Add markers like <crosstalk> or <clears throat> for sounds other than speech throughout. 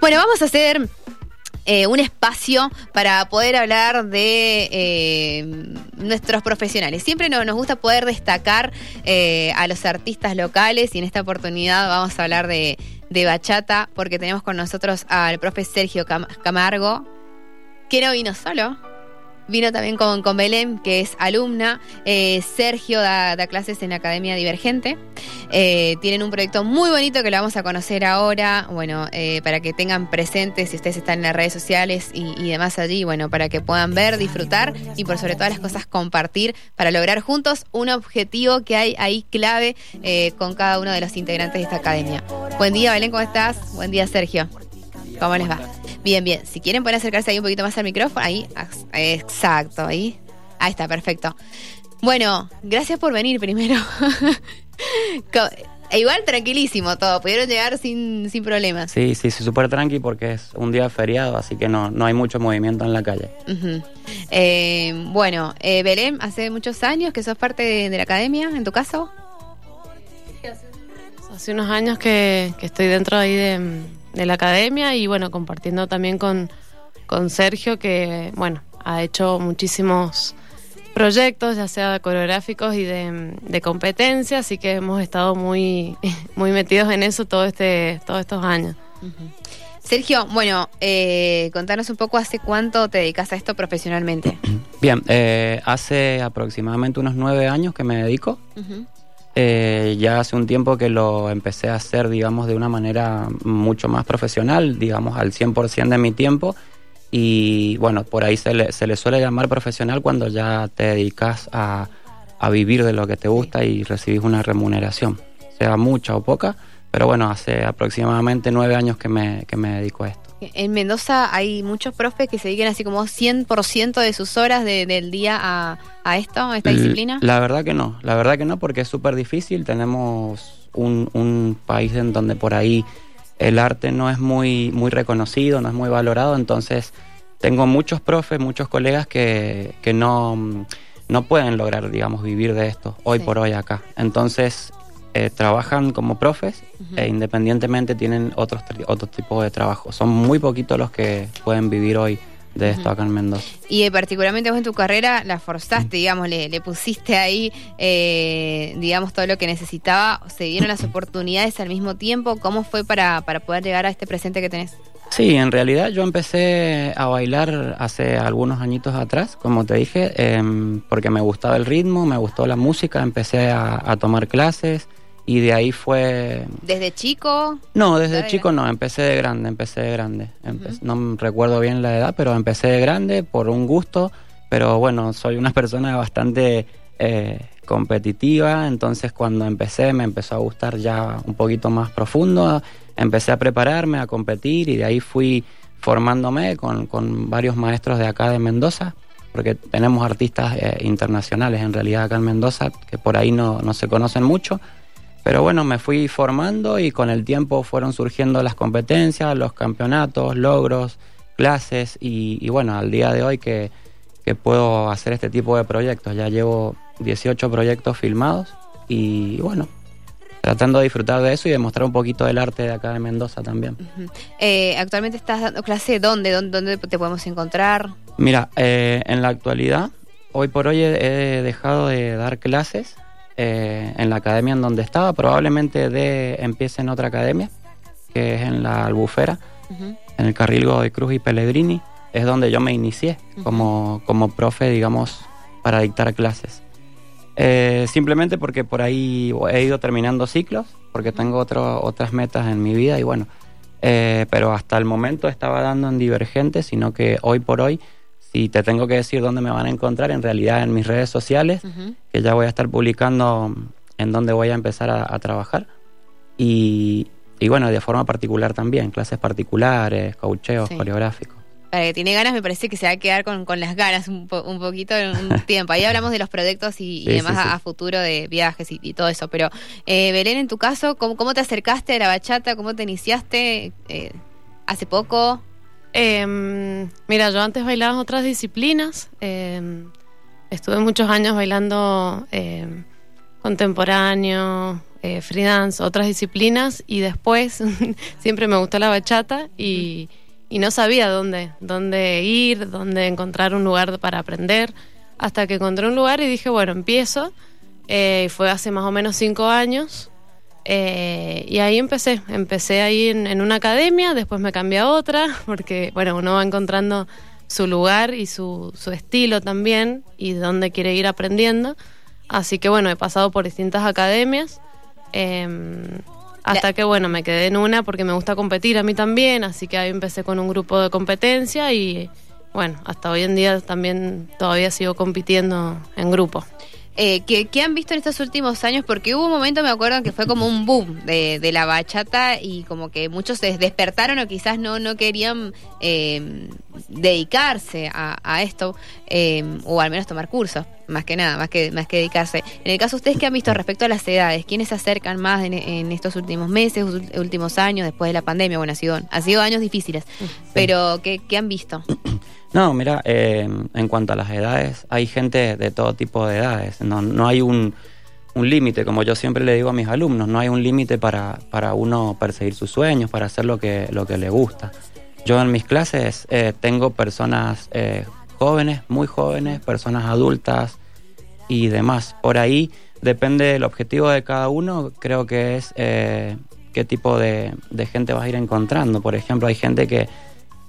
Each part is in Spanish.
Bueno, vamos a hacer eh, un espacio para poder hablar de eh, nuestros profesionales. Siempre nos gusta poder destacar eh, a los artistas locales y en esta oportunidad vamos a hablar de, bachata porque tenemos con nosotros al profe Sergio Camargo, que no vino solo, Vino también con, con Belén, que es alumna. Eh, Sergio da, clases en la Academia Divergente. Eh, tienen un proyecto muy bonito que lo vamos a conocer ahora. Bueno, eh, para que tengan presente si ustedes están en las redes sociales y, demás allí, bueno, para que puedan ver, disfrutar y por sobre todas las cosas compartir para lograr juntos un objetivo que hay ahí clave con cada uno de los integrantes de esta academia. Buen día, Belén, ¿cómo estás? Buen día, Sergio. ¿Cómo les va? Bien, bien. Si quieren pueden acercarse ahí un poquito más al micrófono. Ahí, exacto, ahí. Ahí está, perfecto. Bueno, gracias por venir primero. <laughs> E igual tranquilísimo todo, pudieron llegar sin, sin problemas. Sí, sí, sí, súper tranqui porque es un día feriado, así que no, no hay mucho movimiento en la calle. Eh, bueno, eh, Belén, hace muchos años que sos parte de, la academia, en tu caso. Hace unos años que, que estoy dentro ahí de, de la academia y bueno, compartiendo también con, con Sergio que, bueno, ha hecho muchísimos proyectos, ya sea coreográficos y de, de competencia, así que hemos estado muy, <laughs> muy metidos en eso todo este, todos estos años. Sergio, bueno, eh, contanos un poco hace cuánto te dedicas a esto profesionalmente. Bien, eh, hace aproximadamente unos nueve años que me dedico. Eh, ya hace un tiempo que lo empecé a hacer, digamos, de una manera mucho más profesional, digamos, al 100% de mi tiempo. Y bueno, por ahí se le, se le suele llamar profesional cuando ya te dedicas a, a vivir de lo que te gusta y recibís una remuneración, sea mucha o poca, pero bueno, hace aproximadamente nueve años que me, que me dedico a esto. En Mendoza hay muchos profes que se dedican así como 100% de sus horas del día a, esto, a esta disciplina. La verdad que no, la verdad que no, porque es súper difícil. Tenemos un, país en donde por ahí el arte no es muy, muy reconocido, no es muy valorado, entonces tengo muchos profes, muchos colegas que, que no, no pueden lograr, digamos, vivir de esto hoy por hoy acá. Entonces eh, trabajan como profes e independientemente tienen otros, otros tipos de trabajo. Son muy poquitos los que pueden vivir hoy de esto acá en Mendoza. Y eh, particularmente vos en tu carrera la forzaste, digamos, le, le pusiste ahí, eh, digamos, todo lo que necesitaba. ¿Se dieron las <laughs> oportunidades al mismo tiempo? ¿Cómo fue para, para poder llegar a este presente que tenés? Sí, en realidad yo empecé a bailar hace algunos añitos atrás, como te dije, em, porque me gustaba el ritmo, me gustó la música, empecé a, a tomar clases y de ahí fue... ¿Desde chico? No, desde chico no, empecé de grande, empecé de grande. No recuerdo bien la edad, pero empecé de grande por un gusto, pero bueno, soy una <laughs> persona bastante eh, competitiva, entonces cuando empecé me empezó a gustar ya un poquito más profundo, empecé a prepararme, a competir y de ahí fui formándome con, con varios maestros de acá de Mendoza, porque tenemos artistas eh, internacionales en realidad acá en Mendoza que por ahí no, no se conocen mucho pero bueno, me fui formando y con el tiempo fueron surgiendo las competencias, los campeonatos, logros, clases y, bueno, al día de hoy que, puedo hacer este tipo de proyectos. Ya llevo 18 proyectos filmados y bueno, tratando de disfrutar de eso y demostrar un poquito del arte de acá de Mendoza también. Eh, ¿Actualmente estás dando clase ¿Dónde, dónde te podemos encontrar? Mira, eh, en la actualidad, hoy por hoy he dejado de dar clases eh, en la academia en donde estaba. Probablemente de, empiece en otra academia, que es en la Albufera, en el carril Godoy Cruz y Pellegrini. Es donde yo me inicié como, como profe, digamos, para dictar clases. Eh, simplemente porque por ahí he ido terminando ciclos, porque tengo otro, otras metas en mi vida y bueno, eh, pero hasta el momento estaba dando en Divergente, sino que hoy por hoy si te tengo que decir dónde me van a encontrar, en realidad en mis redes sociales, que ya voy a estar publicando en dónde voy a empezar a, trabajar. Y, bueno, de forma particular también, clases particulares, coacheos coreográficos. Para que tiene ganas, me parece que se va a quedar con, las ganas un, poquito en un <laughs> tiempo. Ahí hablamos de los proyectos y, demás a, futuro de viajes y, todo eso. Pero, eh, Belén, en tu caso, ¿cómo, te acercaste a la bachata? ¿Cómo te iniciaste? Eh, ¿Hace poco? Em, mira, yo antes bailaba en otras disciplinas. Em, estuve muchos años bailando em, contemporáneo, eh, free dance, otras disciplinas y después <laughs> siempre me gustó la bachata y, y, no sabía dónde, dónde ir, dónde encontrar un lugar para aprender, hasta que encontré un lugar y dije, bueno, empiezo. Eh, fue hace más o menos cinco años. Eh, y ahí empecé, empecé ahí en, en, una academia, después me cambié a otra, <laughs> porque bueno, uno va encontrando su lugar y su, su estilo también y dónde quiere ir aprendiendo. Así que bueno, he pasado por distintas academias. Eh, hasta que bueno, me quedé en una porque me gusta competir a mí también, así que ahí empecé con un grupo de competencia y bueno, hasta hoy en día también todavía sigo compitiendo en grupo. Eh, ¿qué, han visto en estos últimos años? Porque hubo un momento, me acuerdo, que fue como un boom de, de la bachata y como que muchos se despertaron o quizás no, no querían eh, dedicarse a, a esto eh, o al menos tomar cursos, más que nada, más que, más que dedicarse. En el caso de ustedes, ¿qué han visto respecto a las edades? ¿Quiénes se acercan más en, en estos últimos meses, últimos años, después de la pandemia? Bueno, ha sido, ha sido años difíciles, pero ¿qué, ¿qué han visto? <clears throat> No, mira, eh, en cuanto a las edades, hay gente de todo tipo de edades. No, no hay un, un límite, como yo siempre le digo a mis alumnos, no hay un límite para, para uno perseguir sus sueños, para hacer lo que, lo que le gusta. Yo en mis clases eh, tengo personas eh, jóvenes, muy jóvenes, personas adultas y demás. Por ahí depende del objetivo de cada uno, creo que es eh, qué tipo de, gente vas a ir encontrando. Por ejemplo, hay gente que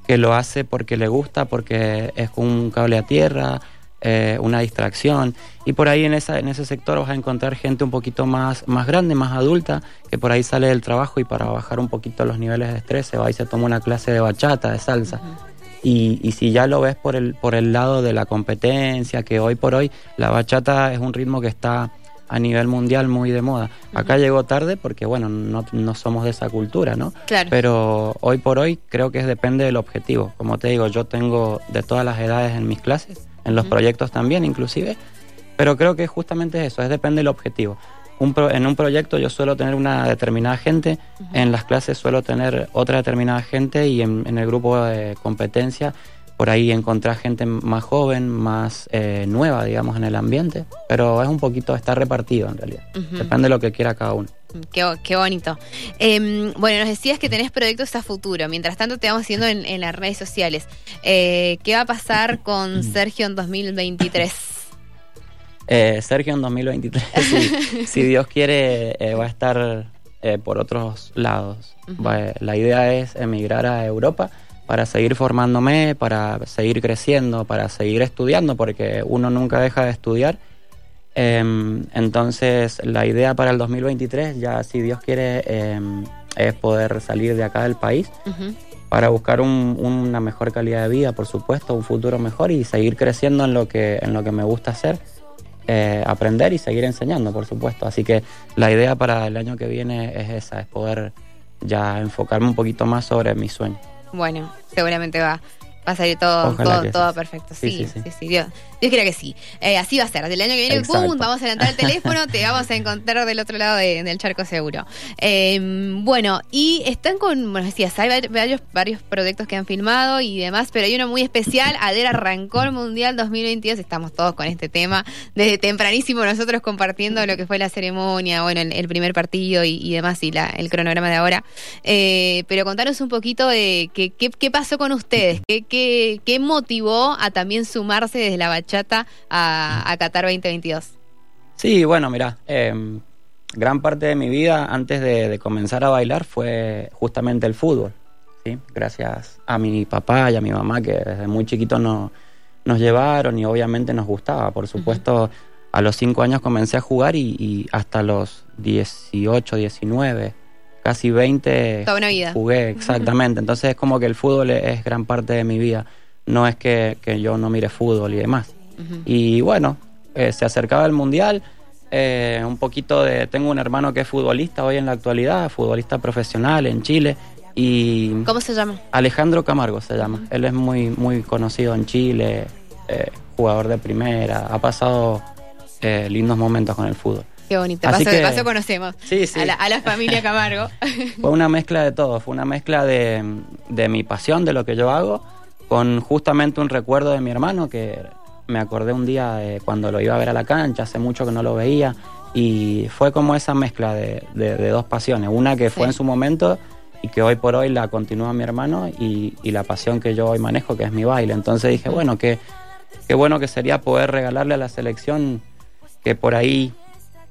que lo hace porque le gusta, porque es un cable a tierra, eh, una distracción. Y por ahí en, esa, en ese sector vas a encontrar gente un poquito más, más grande, más adulta, que por ahí sale del trabajo y para bajar un poquito los niveles de estrés se va y se toma una clase de bachata, de salsa. Uh -huh. y, y, si ya lo ves por el, por el lado de la competencia, que hoy por hoy la bachata es un ritmo que está a nivel mundial muy de moda. Acá uh -huh. llegó tarde porque, bueno, no, no, somos de esa cultura, ¿no? Claro. Pero hoy por hoy creo que depende del objetivo. Como te digo, yo tengo de todas las edades en mis clases, en los uh -huh. proyectos también inclusive, pero creo que justamente eso, es depende del objetivo. Un pro, en un proyecto yo suelo tener una determinada gente, uh -huh. en las clases suelo tener otra determinada gente y en, en el grupo de competencia por ahí encontrar gente más joven, más eh, nueva, digamos, en el ambiente, pero es un poquito, está repartido en realidad, uh -huh. depende de lo que quiera cada uno. Qué, qué bonito. Eh, bueno, nos decías que tenés proyectos a futuro, mientras tanto te vamos haciendo en, en las redes sociales. Eh, ¿Qué va a pasar con <laughs> Sergio en 2023? <laughs> Eh, Sergio en 2023, si, <laughs> si, Dios quiere, eh, va a estar por otros lados. Uh -huh. va, la idea es emigrar a Europa para seguir formándome, para seguir creciendo, para seguir estudiando, porque uno nunca deja de estudiar. Eh, entonces, la idea para el 2023, ya si Dios quiere, eh, es poder salir de acá del país uh -huh. para buscar un, una mejor calidad de vida, por supuesto, un futuro mejor y seguir creciendo en lo que, en lo que me gusta hacer. Eh, aprender y seguir enseñando, por supuesto. Así que la idea para el año que viene es esa, es poder ya enfocarme un poquito más sobre mi sueño. Bueno, seguramente va, va a salir todo, todo, todo, perfecto. Sí, sí, sí. sí, sí. Dios, Dios quiera que sí. Eh, así va a ser. Del año que viene, ¡pum! Vamos a levantar el <laughs> teléfono, te vamos a encontrar del otro lado de, del charco seguro. Eh, bueno, y están con, bueno, decías, hay varios, varios proyectos que han filmado y demás, pero hay uno muy especial. Ader arrancó el Mundial 2022. Estamos todos con este tema. Desde tempranísimo nosotros compartiendo lo que fue la ceremonia, bueno, el, el primer partido y, y, demás, y la, el cronograma de ahora. Eh, pero contanos un poquito de qué, qué, qué pasó con ustedes, qué, qué, qué motivó a también sumarse desde la bachata a, a Qatar 2022? Sí, bueno, mira, eh, gran parte de mi vida antes de, de, comenzar a bailar fue justamente el fútbol. ¿sí? Gracias a mi papá y a mi mamá que desde muy chiquito no, nos llevaron y obviamente nos gustaba. Por supuesto, uh -huh. a los cinco años comencé a jugar y, y, hasta los 18, 19, casi 20 Toda una vida. jugué exactamente. Entonces es como que el fútbol es, gran parte de mi vida. No es que, que yo no mire fútbol y demás. -huh. Y bueno, eh, se acercaba el Mundial, eh, un poquito de... Tengo un hermano que es futbolista hoy en la actualidad, futbolista profesional en Chile. Y ¿Cómo se llama? Alejandro Camargo se llama. Uh -huh. Él es muy, muy conocido en Chile, eh, jugador de primera, ha pasado eh, lindos momentos con el fútbol. Qué bonito, Así paso, que, paso conocemos sí, sí. A, la, a, la, familia Camargo. <laughs> fue una mezcla de todo, fue una mezcla de, de mi pasión, de lo que yo hago, con justamente un recuerdo de mi hermano que me acordé un día de cuando lo iba a ver a la cancha, hace mucho que no lo veía, Y fue como esa mezcla de, de, dos pasiones, una que fue en su momento y que hoy por hoy la continúa mi hermano y, y, la pasión que yo hoy manejo, que es mi baile. Entonces dije, bueno, que qué bueno que sería poder regalarle a la selección que por ahí,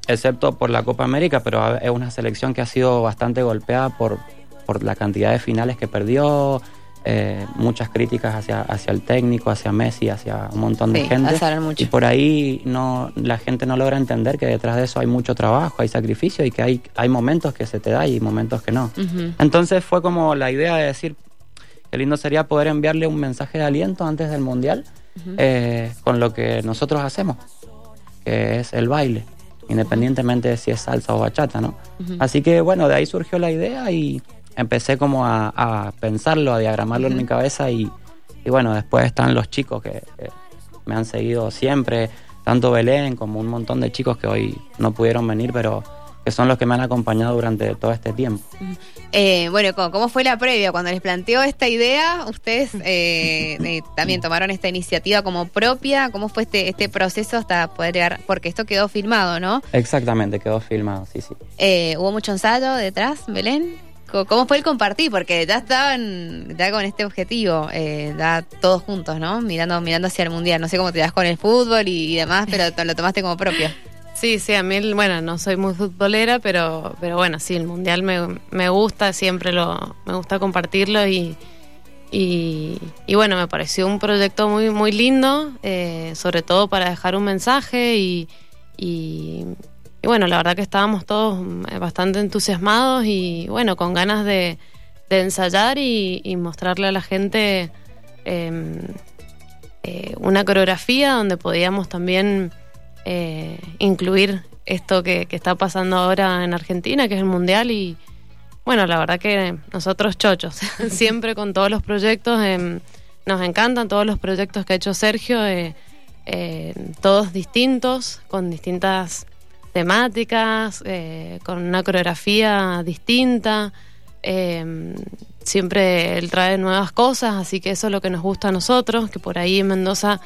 excepto por la Copa América, pero es una selección que ha sido bastante golpeada por, por la cantidad de finales que perdió, eh, muchas críticas hacia, hacia el técnico, hacia Messi, hacia un montón de gente. Y por ahí no, la gente no logra entender que detrás de eso hay mucho trabajo, hay sacrificio y que hay, hay momentos que se te da y momentos que no. Entonces fue como la idea de decir, qué lindo sería poder enviarle un mensaje de aliento antes del Mundial eh, con lo que nosotros hacemos, que es el baile independientemente de si es salsa o bachata, ¿no? Así que bueno, de ahí surgió la idea y empecé como a, pensarlo, a diagramarlo en mi cabeza y, bueno, después están los chicos que, me han seguido siempre, tanto Belén como un montón de chicos que hoy no pudieron venir, pero que son los que me han acompañado durante todo este tiempo. Eh, bueno, ¿cómo, fue la previa? Cuando les planteó esta idea, ustedes eh, <laughs> eh, también tomaron esta iniciativa como propia. ¿Cómo fue este, este proceso hasta poder llegar? Porque esto quedó filmado, ¿no? Exactamente, quedó filmado, sí, sí. ¿Hubo mucho ensayo detrás, Belén? ¿Cómo fue el compartir? Porque ya estaban ya con este objetivo, eh, ya todos juntos, ¿no? Mirando, mirando hacia el mundial. No sé cómo te das con el fútbol y, demás, pero lo tomaste como propio. Sí, sí, a mí, bueno, no soy muy futbolera, pero, pero bueno, sí, el mundial me, me gusta, siempre lo, me gusta compartirlo y, y, bueno, me pareció un proyecto muy, muy lindo, eh, sobre todo para dejar un mensaje y, y bueno, la verdad que estábamos todos eh, bastante entusiasmados y bueno, con ganas de, ensayar y, mostrarle a la gente em, eh, una coreografía donde podíamos también eh, incluir esto que, está pasando ahora en Argentina, que es el Mundial y bueno, la verdad que nosotros chochos, <laughs> siempre con todos los proyectos, em, nos encantan todos los proyectos que ha hecho Sergio, todos distintos, con distintas temáticas, eh, con una coreografía distinta. Eh, siempre él trae nuevas cosas, así que eso es lo que nos gusta a nosotros, que por ahí en Mendoza eh,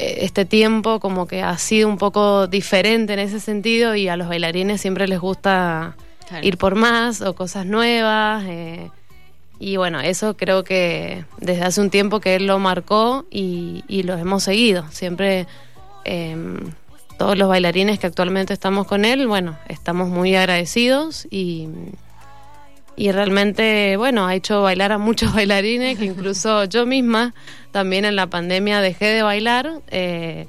este tiempo como que ha sido un poco diferente en ese sentido y a los bailarines siempre les gusta ir por más o cosas nuevas. y bueno, eso creo que desde hace un tiempo que él lo marcó y, y lo hemos seguido. Siempre todos los bailarines que actualmente estamos con él, bueno, estamos muy agradecidos y, y realmente, bueno, ha hecho bailar a muchos <laughs> bailarines, que incluso yo misma también en la pandemia dejé de bailar. Eh,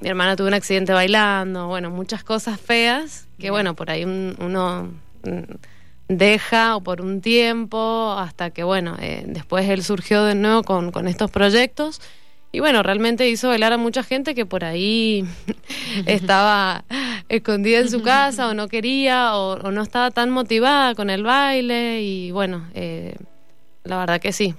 mi hermana tuvo un accidente bailando, bueno, muchas cosas feas que, bueno, por ahí uno mm, deja o por un tiempo hasta que, bueno, eh, después él surgió de nuevo con, con estos proyectos y bueno, realmente hizo bailar a mucha gente que por ahí <laughs> estaba escondida en su casa o no quería o, no estaba tan motivada con el baile. Y bueno, eh, la verdad que sí,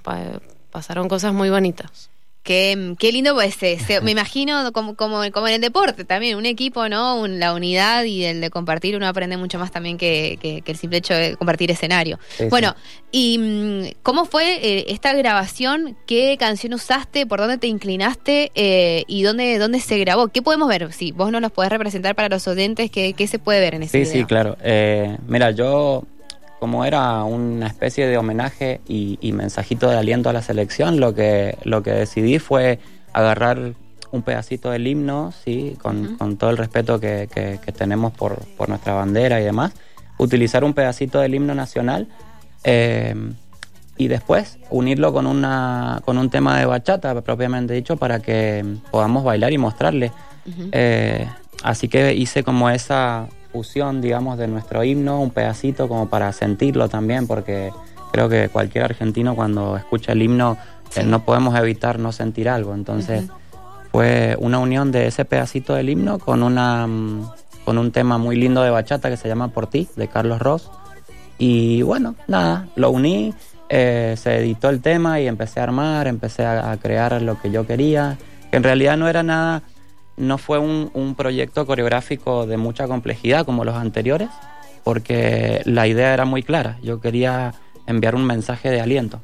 pasaron cosas muy bonitas. Qué, qué lindo, pues <laughs> me imagino como, como, como, en el deporte también, un equipo, ¿no? la unidad y el de compartir, uno aprende mucho más también que, que, el simple hecho de compartir escenario. bueno, ¿y mm, cómo fue eh, esta grabación? ¿Qué canción usaste? ¿Por dónde te inclinaste? Eh, ¿Y dónde, dónde se grabó? ¿Qué podemos ver? Si vos nos los podés representar para los oyentes, ¿qué, qué se puede ver en ese video? Sí, sí, claro. Eh, mira, yo como era una especie de homenaje y, mensajito de aliento a la selección, lo que, lo que decidí fue agarrar un pedacito del himno, sí, con, todo el respeto que, tenemos por, nuestra bandera y demás, utilizar un pedacito del himno nacional eh, y después unirlo con, una, con un tema de bachata propiamente dicho para que podamos bailar y mostrarle. Eh, así que hice como esa fusión, digamos, de nuestro himno, un pedacito como para sentirlo también, porque creo que cualquier argentino cuando escucha el himno eh, no podemos evitar no sentir algo. Entonces fue una unión de ese pedacito del himno con, una, mm, con un tema muy lindo de bachata que se llama Por ti, de Carlos Ross. Y bueno, nada, lo uní, eh, se editó el tema y empecé a armar, empecé a crear lo que yo quería, que en realidad no era nada no fue un, proyecto coreográfico de mucha complejidad como los anteriores, porque la idea era muy clara. Yo quería enviar un mensaje de aliento.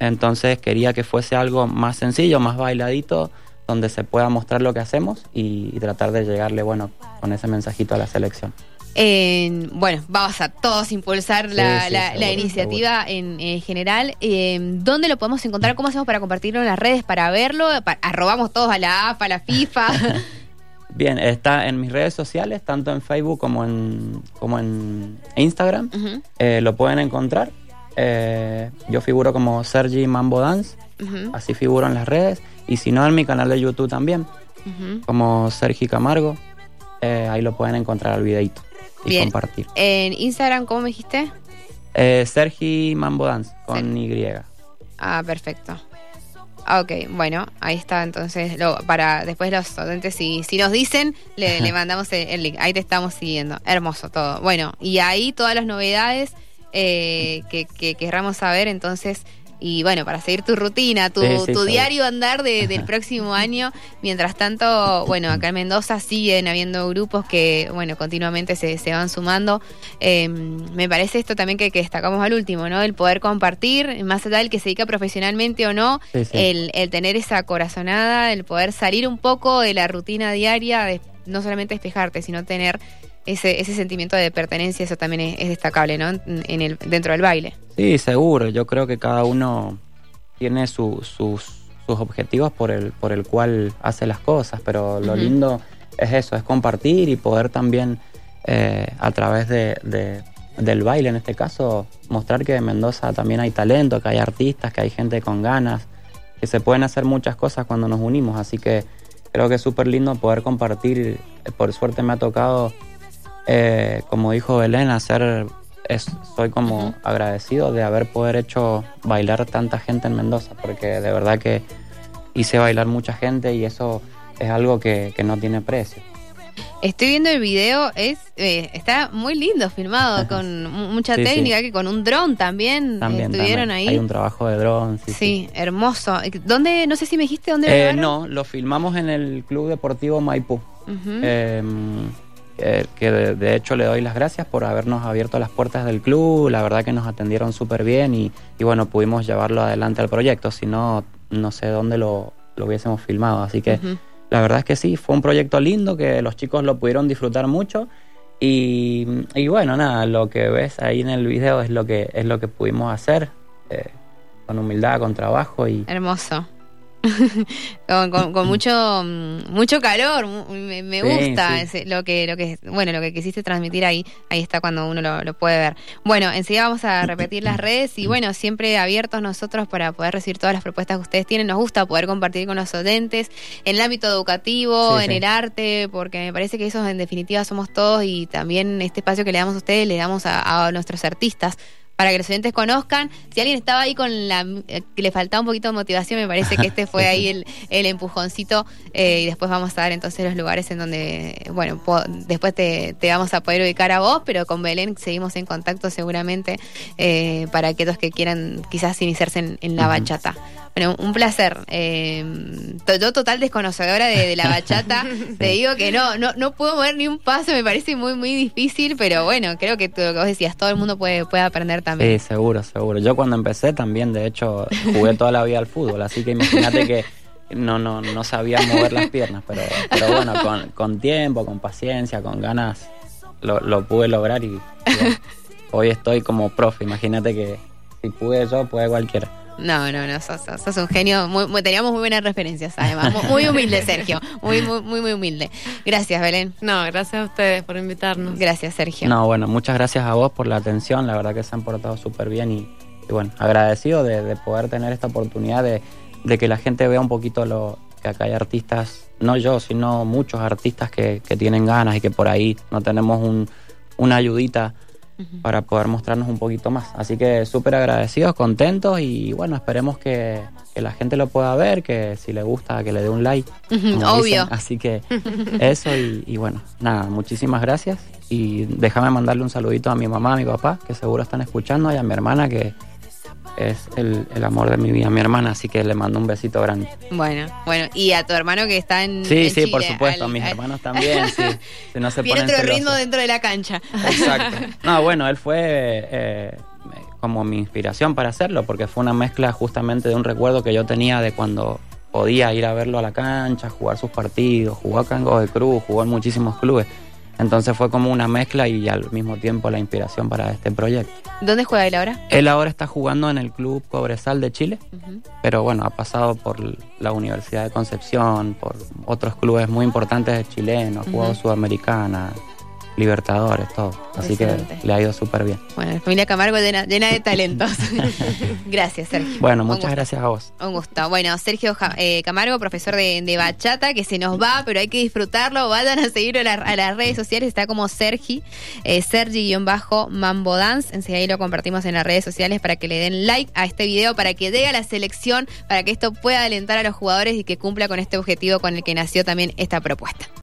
Entonces quería que fuese algo más sencillo, más bailadito, donde se pueda mostrar lo que hacemos y, y tratar de llegarle, bueno, con ese mensajito a la selección. En- bueno, vamos a todos impulsar la, Sí, sí, la- seguro, la iniciativa en, en general. Eh, ¿Dónde lo podemos encontrar? ¿Cómo hacemos para compartirlo en las redes, para verlo? Pa- arrobamos todos a la AFA, a la FIFA. <laughs> Bien, está en mis redes sociales, tanto en Facebook como en, como en Instagram. Eh, lo pueden encontrar. Eh, yo figuro como Sergi Mambo Dance, así figuro en las redes. Y si no, en mi canal de YouTube también, como Sergi Camargo. Eh, ahí lo pueden encontrar al videito y Bien. compartir. En Instagram, ¿cómo me dijiste? Eh, Sergi Mambo Dance, con Y. Ah, perfecto. Ah, Ok, bueno, ahí está entonces, lo, para después los oyentes, si, si nos dicen, le, <laughs> le mandamos el, el link, ahí te estamos siguiendo, hermoso todo. Bueno, y ahí todas las novedades eh, que, que querramos saber, entonces, y bueno, para seguir tu rutina, tu, Sí, sí, tu diario andar de- del próximo año, mientras tanto, bueno, acá en Mendoza siguen habiendo grupos que, bueno, continuamente se, se van sumando. Eh, me parece esto también que, que destacamos al último, ¿no? El poder compartir, más allá del que se dedica profesionalmente o no, Sí, el, el tener esa corazonada, el poder salir un poco de la rutina diaria, de no solamente despejarte, sino tener ese, ese sentimiento de pertenencia, eso también es, es destacable, ¿no? En el, dentro del baile. Sí, seguro. Yo creo que cada uno tiene su- sus, sus objetivos por el, por el cual hace las cosas, pero lo lindo es eso, es compartir y poder también eh, a través de, de- del baile, en este caso, mostrar que en Mendoza también hay talento, que hay artistas, que hay gente con ganas, que se pueden hacer muchas cosas cuando nos unimos. Así que creo que es súper lindo poder compartir. Por suerte me ha tocado, eh, como dijo Belén, hacer es, soy como agradecido de haber poder hecho bailar tanta gente en Mendoza, porque de verdad que hice bailar mucha gente y eso es algo que, que no tiene precio. Estoy viendo el video, es eh, está muy lindo filmado, con mu- mucha Sí, sí. técnica, que con un dron también, También, estuvieron también. ahí. Hay un trabajo de dron. Sí, sí, sí. hermoso. ¿Dónde, no sé si me dijiste dónde Eh, no, lo filmamos en el Club Deportivo Maipú. Eh, eh, que de, hecho le doy las gracias por habernos abierto las puertas del club, la verdad que nos atendieron súper bien y, y bueno, pudimos llevarlo adelante al proyecto, si no, no sé dónde lo, lo hubiésemos filmado, así que la verdad es que sí, fue un proyecto lindo, que los chicos lo pudieron disfrutar mucho. Y, y bueno, nada, lo que ves ahí en el video es lo que, es lo que pudimos hacer, eh, con humildad, con trabajo y... Hermoso. <laughs> con, con- con mucho mm, mucho calor, me, me Sí, gusta sí. ese- lo que lo que bueno lo que quisiste transmitir ahí ahí está cuando uno lo, lo puede ver. Bueno, enseguida vamos a repetir las redes y bueno siempre abiertos nosotros para poder recibir todas las propuestas que ustedes tienen. Nos gusta poder compartir con los oyentes en el ámbito educativo, Sí, en el arte, porque me parece que esos en definitiva somos todos y también este espacio que le damos a ustedes le damos a, a nuestros artistas para que los oyentes conozcan. Si alguien estaba ahí con la eh, que le faltaba un poquito de motivación, me parece que este fue ahí el, el empujoncito eh, y después vamos a dar entonces los lugares en donde, bueno, po- después te, te vamos a poder ubicar a vos, pero con Belén seguimos en contacto seguramente eh, para aquellos que quieran quizás iniciarse en, en la bachata. Bueno, un placer. Eh, yo total desconocedora de, de la bachata. <laughs> Te digo que no, no, no puedo mover ni un paso, me parece muy, muy difícil, pero bueno, creo que tú- lo que vos decías, todo el mundo puede, puede aprender también. Sí, seguro, seguro. Yo cuando empecé también, de hecho, jugué toda la vida al fútbol, así que imagínate que no, no, no sabía mover las piernas, pero, pero bueno, con, con tiempo, con paciencia, con ganas, lo, lo pude lograr y, y hoy estoy como profe. Imagínate que si pude yo, puede cualquiera. No, no, no, sos, sos- un genio. Muy, muy- teníamos muy buenas referencias, además. Muy, muy humilde, <laughs> Sergio. Muy, muy, muy, muy humilde. Gracias, Belén. No, gracias a ustedes por invitarnos. Gracias, Sergio. No, bueno, muchas gracias a vos por la atención, la verdad que se han portado súper bien y, y bueno, agradecido de, de poder tener esta oportunidad de, de que la gente vea un poquito lo que acá hay artistas, no yo, sino muchos artistas que, que tienen ganas y que por ahí no tenemos un, una ayudita Para poder mostrarnos un poquito más. Así que súper agradecidos, contentos y bueno, esperemos que, que la gente lo pueda ver, que si le gusta, que le dé un like. Obvio. dicen. Así que <laughs> eso y, y bueno, nada, muchísimas gracias y déjame mandarle un saludito a mi mamá, a mi papá, que seguro están escuchando, y a mi hermana, que es el, el amor de mi vida, mi hermana, así que le mando un besito grande. Bueno, bueno. Y a tu hermano que está en. Sí, en sí, por supuesto, a mis al- hermanos también, sí, <laughs> si no se ponen otro ritmo dentro de la cancha. Exacto. <laughs> No, bueno, él fue eh, como mi inspiración para hacerlo, porque fue una mezcla justamente de un recuerdo que yo tenía de cuando, podía ir a verlo a la cancha, jugar sus partidos, jugó acá en Godoy Cruz, jugó en muchísimos clubes. Entonces fue como una mezcla y al mismo tiempo la inspiración para este proyecto. ¿Dónde juega él ahora? Él ahora está jugando en el Club Cobresal de Chile, pero bueno, ha pasado por la Universidad de Concepción, por otros clubes muy importantes de chilenos, ha jugado Ujú. Sudamericana, Libertadores, todo. Así Excelente. que le ha ido súper bien. Bueno, la familia Camargo llena, llena de talentos. <laughs> <laughs> Gracias, Sergio. Bueno, muchas gracias a vos. Un gusto. Bueno, Sergio eh, Camargo, profesor de, de bachata, que se nos va, pero hay que disfrutarlo. Vayan a seguirlo a, la- a las redes sociales. Está como Sergi, eh, Sergi-Mambo Dance. Enseguida ahí lo compartimos en las redes sociales para que le den like a este video, para que dé a la selección, para que esto pueda alentar a los jugadores y que cumpla con este objetivo con el que nació también esta propuesta.